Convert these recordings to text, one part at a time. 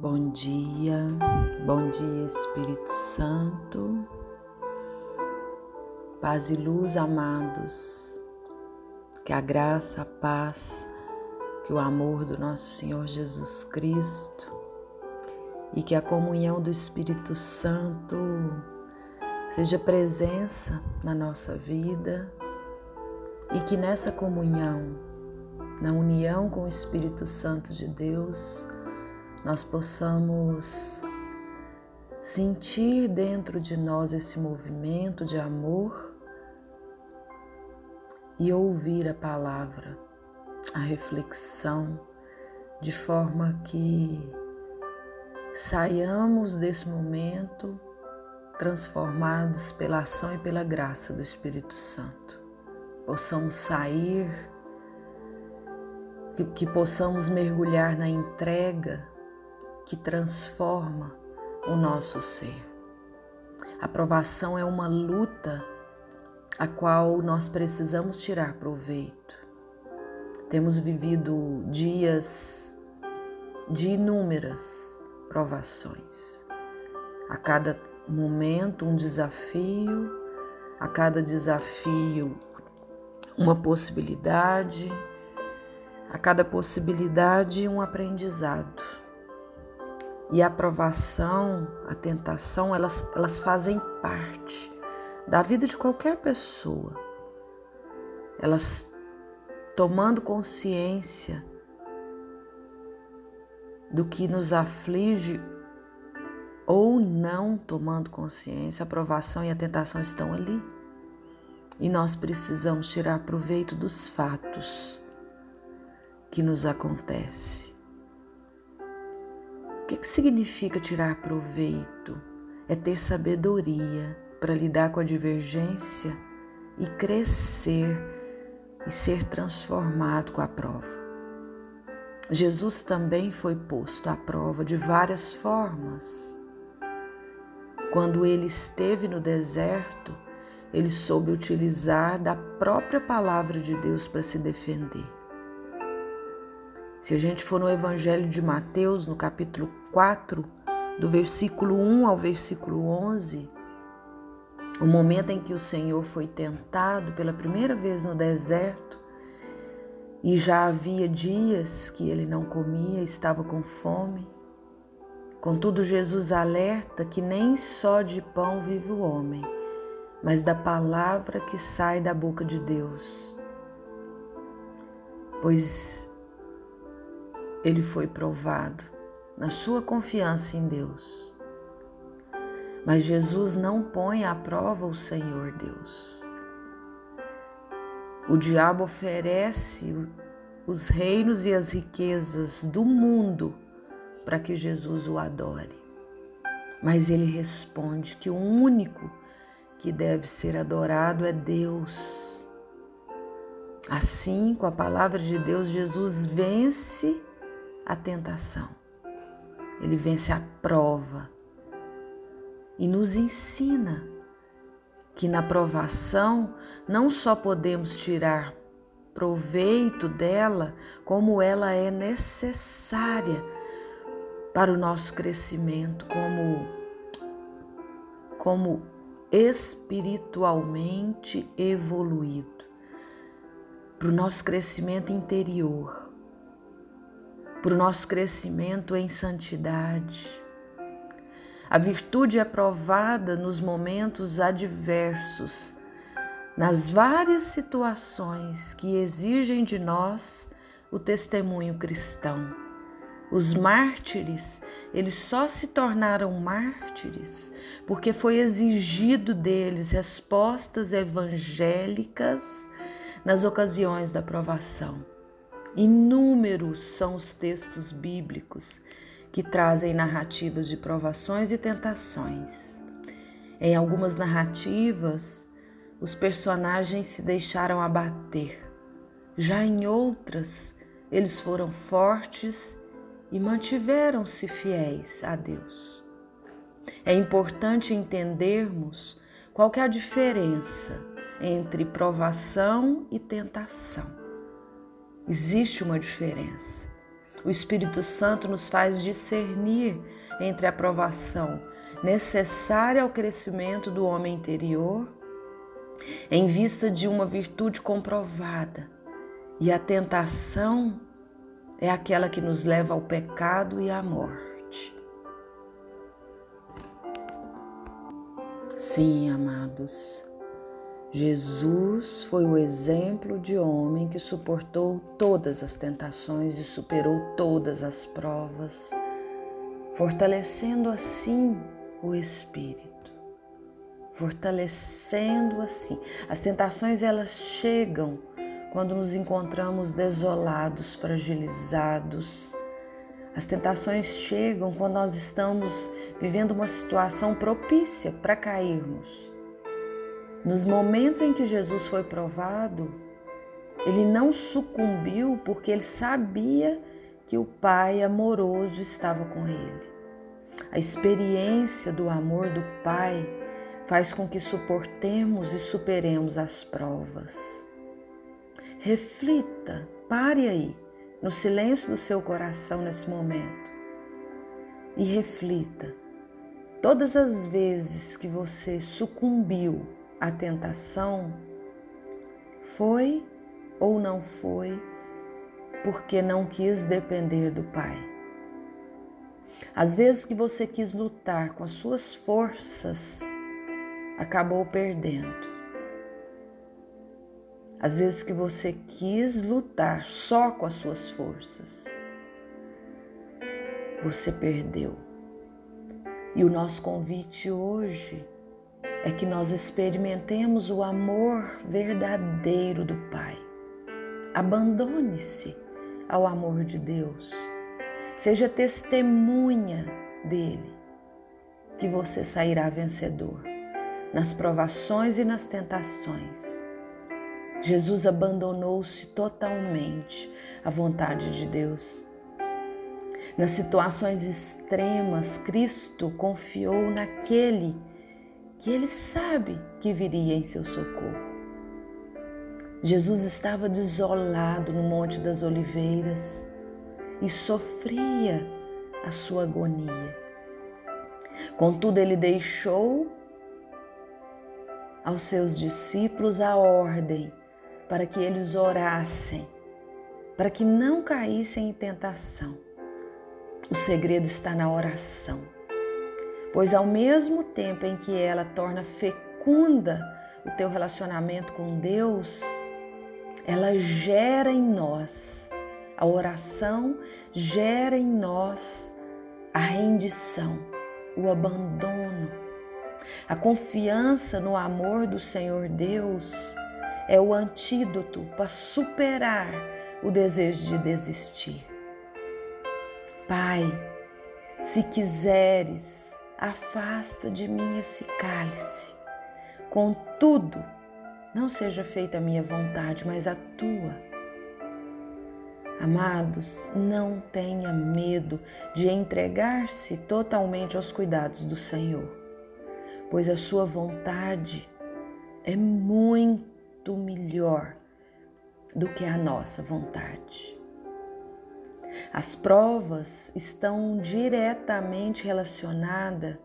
Bom dia, bom dia Espírito Santo, paz e luz, amados, que a graça, a paz, que o amor do nosso Senhor Jesus Cristo e que a comunhão do Espírito Santo seja presença na nossa vida e que nessa comunhão, na união com o Espírito Santo de Deus, nós possamos sentir dentro de nós esse movimento de amor e ouvir a palavra, a reflexão, de forma que saiamos desse momento transformados pela ação e pela graça do Espírito Santo. Possamos sair, que, que possamos mergulhar na entrega que transforma o nosso ser. A provação é uma luta a qual nós precisamos tirar proveito. Temos vivido dias de inúmeras provações. A cada momento, um desafio, a cada desafio, uma possibilidade, a cada possibilidade, um aprendizado. E a aprovação, a tentação, elas, elas fazem parte da vida de qualquer pessoa. Elas tomando consciência do que nos aflige ou não tomando consciência, a aprovação e a tentação estão ali. E nós precisamos tirar proveito dos fatos que nos acontecem que, que significa tirar proveito? É ter sabedoria para lidar com a divergência e crescer e ser transformado com a prova. Jesus também foi posto à prova de várias formas. Quando ele esteve no deserto, ele soube utilizar da própria palavra de Deus para se defender. Se a gente for no Evangelho de Mateus, no capítulo 4, do versículo 1 ao versículo 11, o momento em que o Senhor foi tentado pela primeira vez no deserto, e já havia dias que ele não comia, estava com fome. Contudo, Jesus alerta que nem só de pão vive o homem, mas da palavra que sai da boca de Deus. Pois ele foi provado na sua confiança em Deus. Mas Jesus não põe à prova o Senhor Deus. O diabo oferece os reinos e as riquezas do mundo para que Jesus o adore. Mas ele responde que o único que deve ser adorado é Deus. Assim, com a palavra de Deus, Jesus vence a tentação, ele vence a prova e nos ensina que na provação não só podemos tirar proveito dela, como ela é necessária para o nosso crescimento como como espiritualmente evoluído, para o nosso crescimento interior para o nosso crescimento em santidade. A virtude é provada nos momentos adversos, nas várias situações que exigem de nós o testemunho cristão. Os mártires, eles só se tornaram mártires porque foi exigido deles respostas evangélicas nas ocasiões da provação. Inúmeros são os textos bíblicos que trazem narrativas de provações e tentações. Em algumas narrativas, os personagens se deixaram abater. Já em outras, eles foram fortes e mantiveram-se fiéis a Deus. É importante entendermos qual é a diferença entre provação e tentação. Existe uma diferença. O Espírito Santo nos faz discernir entre a provação necessária ao crescimento do homem interior, em vista de uma virtude comprovada, e a tentação é aquela que nos leva ao pecado e à morte. Sim, amados, Jesus foi o exemplo de homem que suportou todas as tentações e superou todas as provas, fortalecendo assim o espírito, fortalecendo assim. As tentações elas chegam quando nos encontramos desolados, fragilizados. As tentações chegam quando nós estamos vivendo uma situação propícia para cairmos. Nos momentos em que Jesus foi provado, ele não sucumbiu porque ele sabia que o Pai amoroso estava com ele. A experiência do amor do Pai faz com que suportemos e superemos as provas. Reflita, pare aí, no silêncio do seu coração nesse momento e reflita. Todas as vezes que você sucumbiu à tentação, foi ou não foi porque não quis depender do Pai? Às vezes que você quis lutar com as suas forças, acabou perdendo. Às vezes que você quis lutar só com as suas forças, você perdeu. E o nosso convite hoje é que nós experimentemos o amor verdadeiro do Pai. Abandone-se ao amor de Deus Seja testemunha dele, que você sairá vencedor nas provações e nas tentações. Jesus abandonou-se totalmente à vontade de Deus. Nas situações extremas, Cristo confiou naquele que ele sabe que viria em seu socorro. Jesus estava desolado no Monte das Oliveiras e sofria a sua agonia. Contudo, ele deixou aos seus discípulos a ordem para que eles orassem, para que não caíssem em tentação. O segredo está na oração, pois ao mesmo tempo em que ela torna fecunda o teu relacionamento com Deus, ela gera em nós a oração gera em nós a rendição, o abandono. A confiança no amor do Senhor Deus é o antídoto para superar o desejo de desistir. Pai, se quiseres, afasta de mim esse cálice. Contudo, não seja feita a minha vontade, mas a tua. Amados, não tenha medo de entregar-se totalmente aos cuidados do Senhor, pois a sua vontade é muito melhor do que a nossa vontade. As provas estão diretamente relacionadas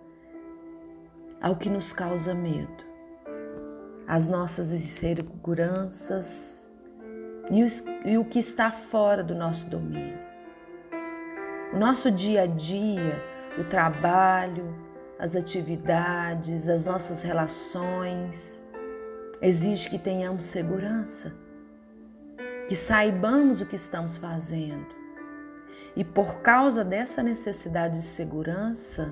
ao que nos causa medo, as nossas inseguranças, e o que está fora do nosso domínio. O nosso dia a dia, o trabalho, as atividades, as nossas relações, exige que tenhamos segurança, que saibamos o que estamos fazendo. E por causa dessa necessidade de segurança,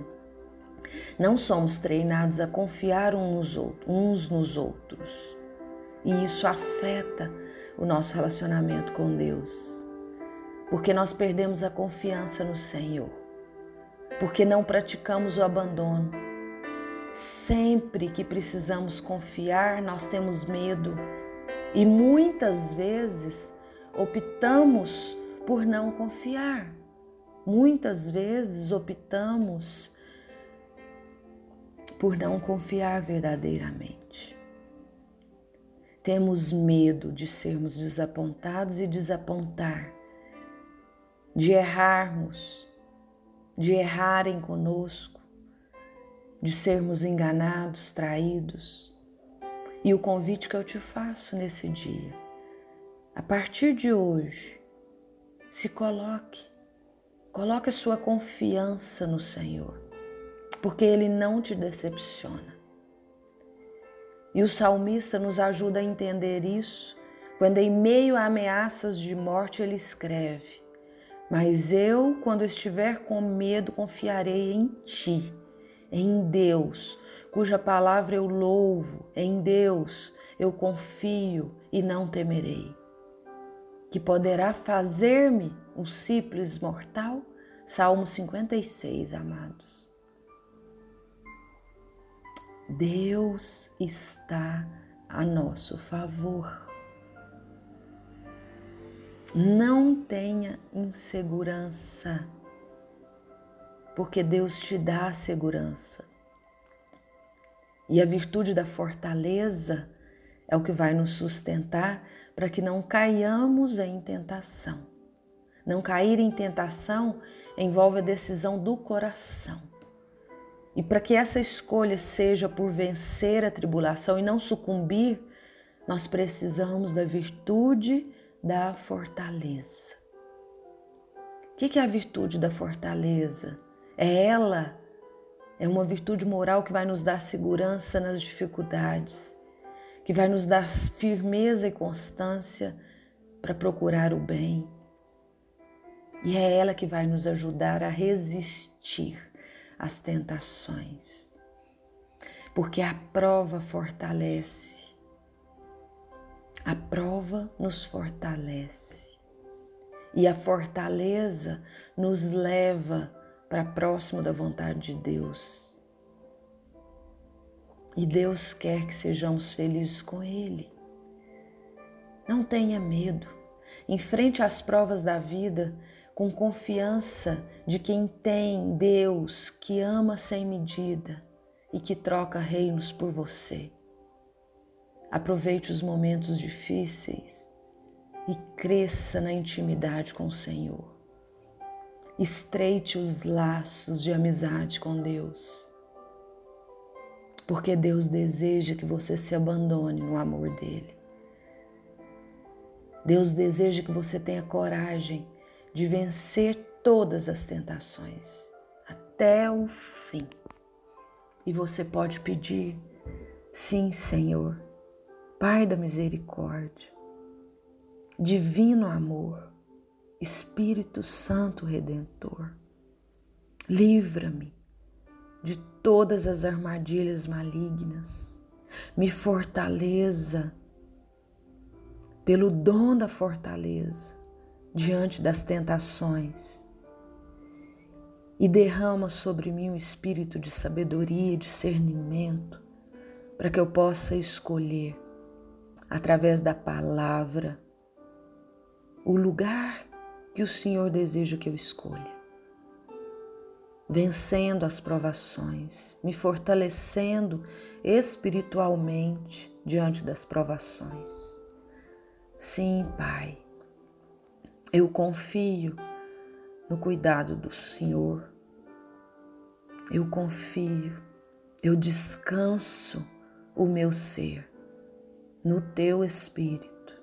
não somos treinados a confiar uns nos outros. E isso afeta o nosso relacionamento com Deus, porque nós perdemos a confiança no Senhor, porque não praticamos o abandono. Sempre que precisamos confiar, nós temos medo e muitas vezes optamos por não confiar. Muitas vezes optamos por não confiar verdadeiramente. Temos medo de sermos desapontados e desapontar. de errarmos, de errarem conosco, de sermos enganados, traídos. E o convite que eu te faço nesse dia, a partir de hoje, se coloque, coloque a sua confiança no Senhor, porque Ele não te decepciona. E o salmista nos ajuda a entender isso quando, em meio a ameaças de morte, ele escreve: Mas eu, quando estiver com medo, confiarei em ti, em Deus, cuja palavra eu louvo, em Deus eu confio e não temerei. Que poderá fazer-me um simples mortal? Salmo 56, amados. Deus está a nosso favor. Não tenha insegurança, porque Deus te dá a segurança. E a virtude da fortaleza é o que vai nos sustentar para que não caiamos em tentação. Não cair em tentação envolve a decisão do coração. E para que essa escolha seja por vencer a tribulação e não sucumbir, nós precisamos da virtude da fortaleza. O que é a virtude da fortaleza? É ela, é uma virtude moral que vai nos dar segurança nas dificuldades, que vai nos dar firmeza e constância para procurar o bem. E é ela que vai nos ajudar a resistir as tentações. Porque a prova fortalece. A prova nos fortalece. E a fortaleza nos leva para próximo da vontade de Deus. E Deus quer que sejamos felizes com Ele. Não tenha medo. Enfrente as provas da vida com confiança de quem tem Deus que ama sem medida e que troca reinos por você. Aproveite os momentos difíceis e cresça na intimidade com o Senhor. Estreite os laços de amizade com Deus, porque Deus deseja que você se abandone no amor dele. Deus deseja que você tenha coragem de vencer todas as tentações até o fim. E você pode pedir: Sim, Senhor, Pai da misericórdia, Divino amor, Espírito Santo Redentor, livra-me de todas as armadilhas malignas, me fortaleça pelo dom da fortaleza diante das tentações e derrama sobre mim um espírito de sabedoria e discernimento para que eu possa escolher através da palavra o lugar que o Senhor deseja que eu escolha. Vencendo as provações, me fortalecendo espiritualmente diante das provações. Sim, Pai, eu confio no cuidado do Senhor. Eu confio, eu descanso o meu ser no teu espírito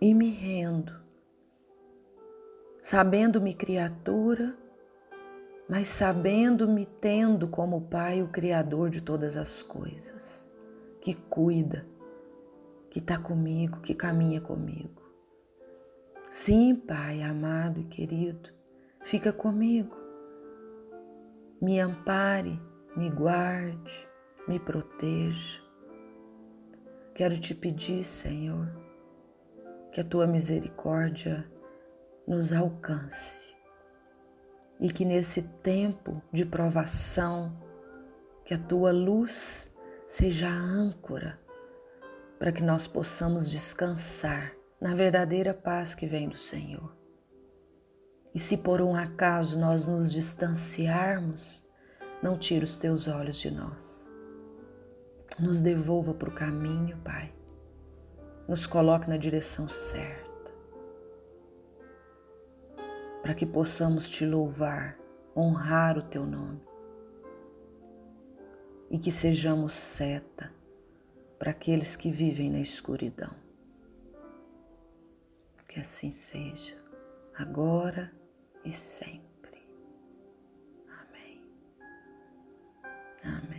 e me rendo, sabendo-me criatura, mas sabendo-me tendo como Pai o Criador de todas as coisas, que cuida, que está comigo, que caminha comigo. Sim, Pai amado e querido, fica comigo. Me ampare, me guarde, me proteja. Quero te pedir, Senhor, que a tua misericórdia nos alcance e que nesse tempo de provação, que a tua luz seja a âncora para que nós possamos descansar na verdadeira paz que vem do Senhor. E se por um acaso nós nos distanciarmos, não tira os teus olhos de nós. Nos devolva para o caminho, Pai. Nos coloque na direção certa para que possamos te louvar, honrar o teu nome. E que sejamos seta para aqueles que vivem na escuridão. Que assim seja, agora e sempre. Amém. Amém.